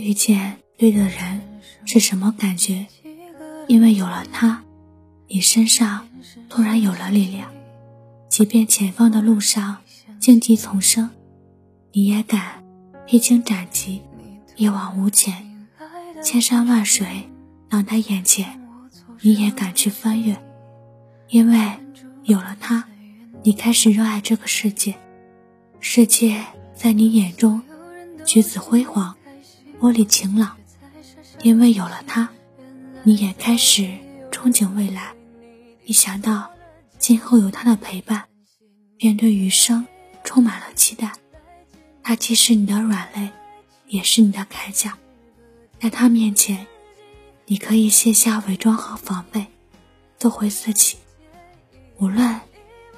遇见对的人是什么感觉？因为有了他，你身上突然有了力量，即便前方的路上荆棘丛生，你也敢披荆斩棘，一往无前。千山万水挡在眼前，你也敢去翻越。因为有了他，你开始热爱这个世界，世界在你眼中举子辉煌。玻璃晴朗，因为有了他，你也开始憧憬未来。一想到今后有他的陪伴，便对余生充满了期待。他既是你的软肋，也是你的铠甲。在他面前，你可以卸下伪装和防备，做回自己。无论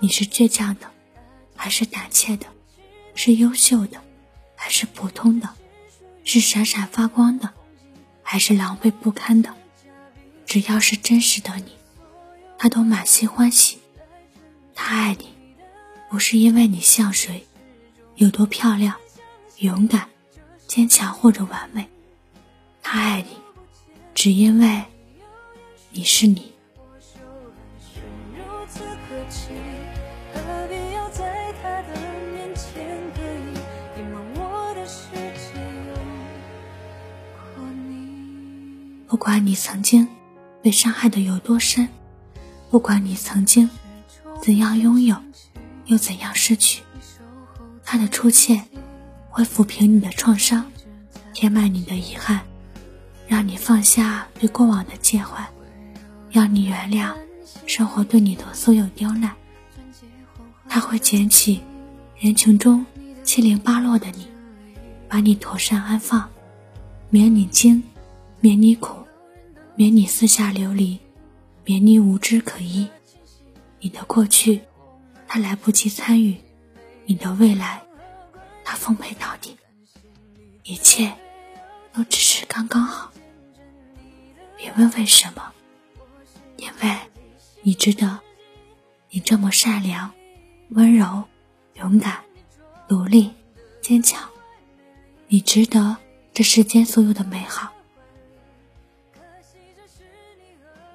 你是倔强的，还是胆怯的，是优秀的，还是普通的。是闪闪发光的，还是狼狈不堪的？只要是真实的你，他都满心欢喜。他爱你，不是因为你像谁，有多漂亮、勇敢、坚强或者完美。他爱你，只因为你是你。不管你曾经被伤害的有多深，不管你曾经怎样拥有，又怎样失去，他的出现会抚平你的创伤，填满你的遗憾，让你放下对过往的介怀，让你原谅生活对你的所有刁难。他会捡起人群中七零八落的你，把你妥善安放，免你惊，免你苦。免你四下流离，免你无枝可依。你的过去，他来不及参与；你的未来，他奉陪到底。一切都只是刚刚好。别问为什么，因为你值得。你这么善良、温柔、勇敢、努力、坚强，你值得这世间所有的美好。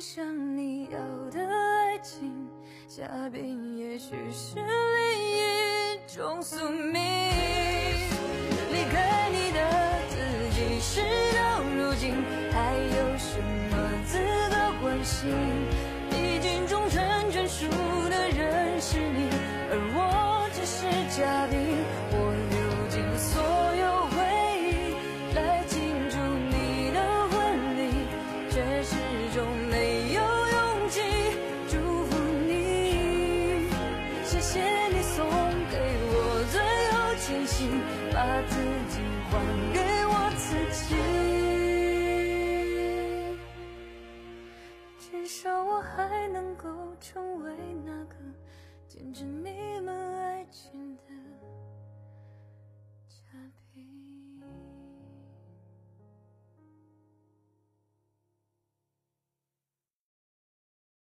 像你要的爱情嘉宾也许是另一种宿命，离开你的自己，事到如今还有什么资格关心？毕竟终成眷属的人是你，把自己还给我自己，至少我还能够成为那个见证你们爱情的嘉宾。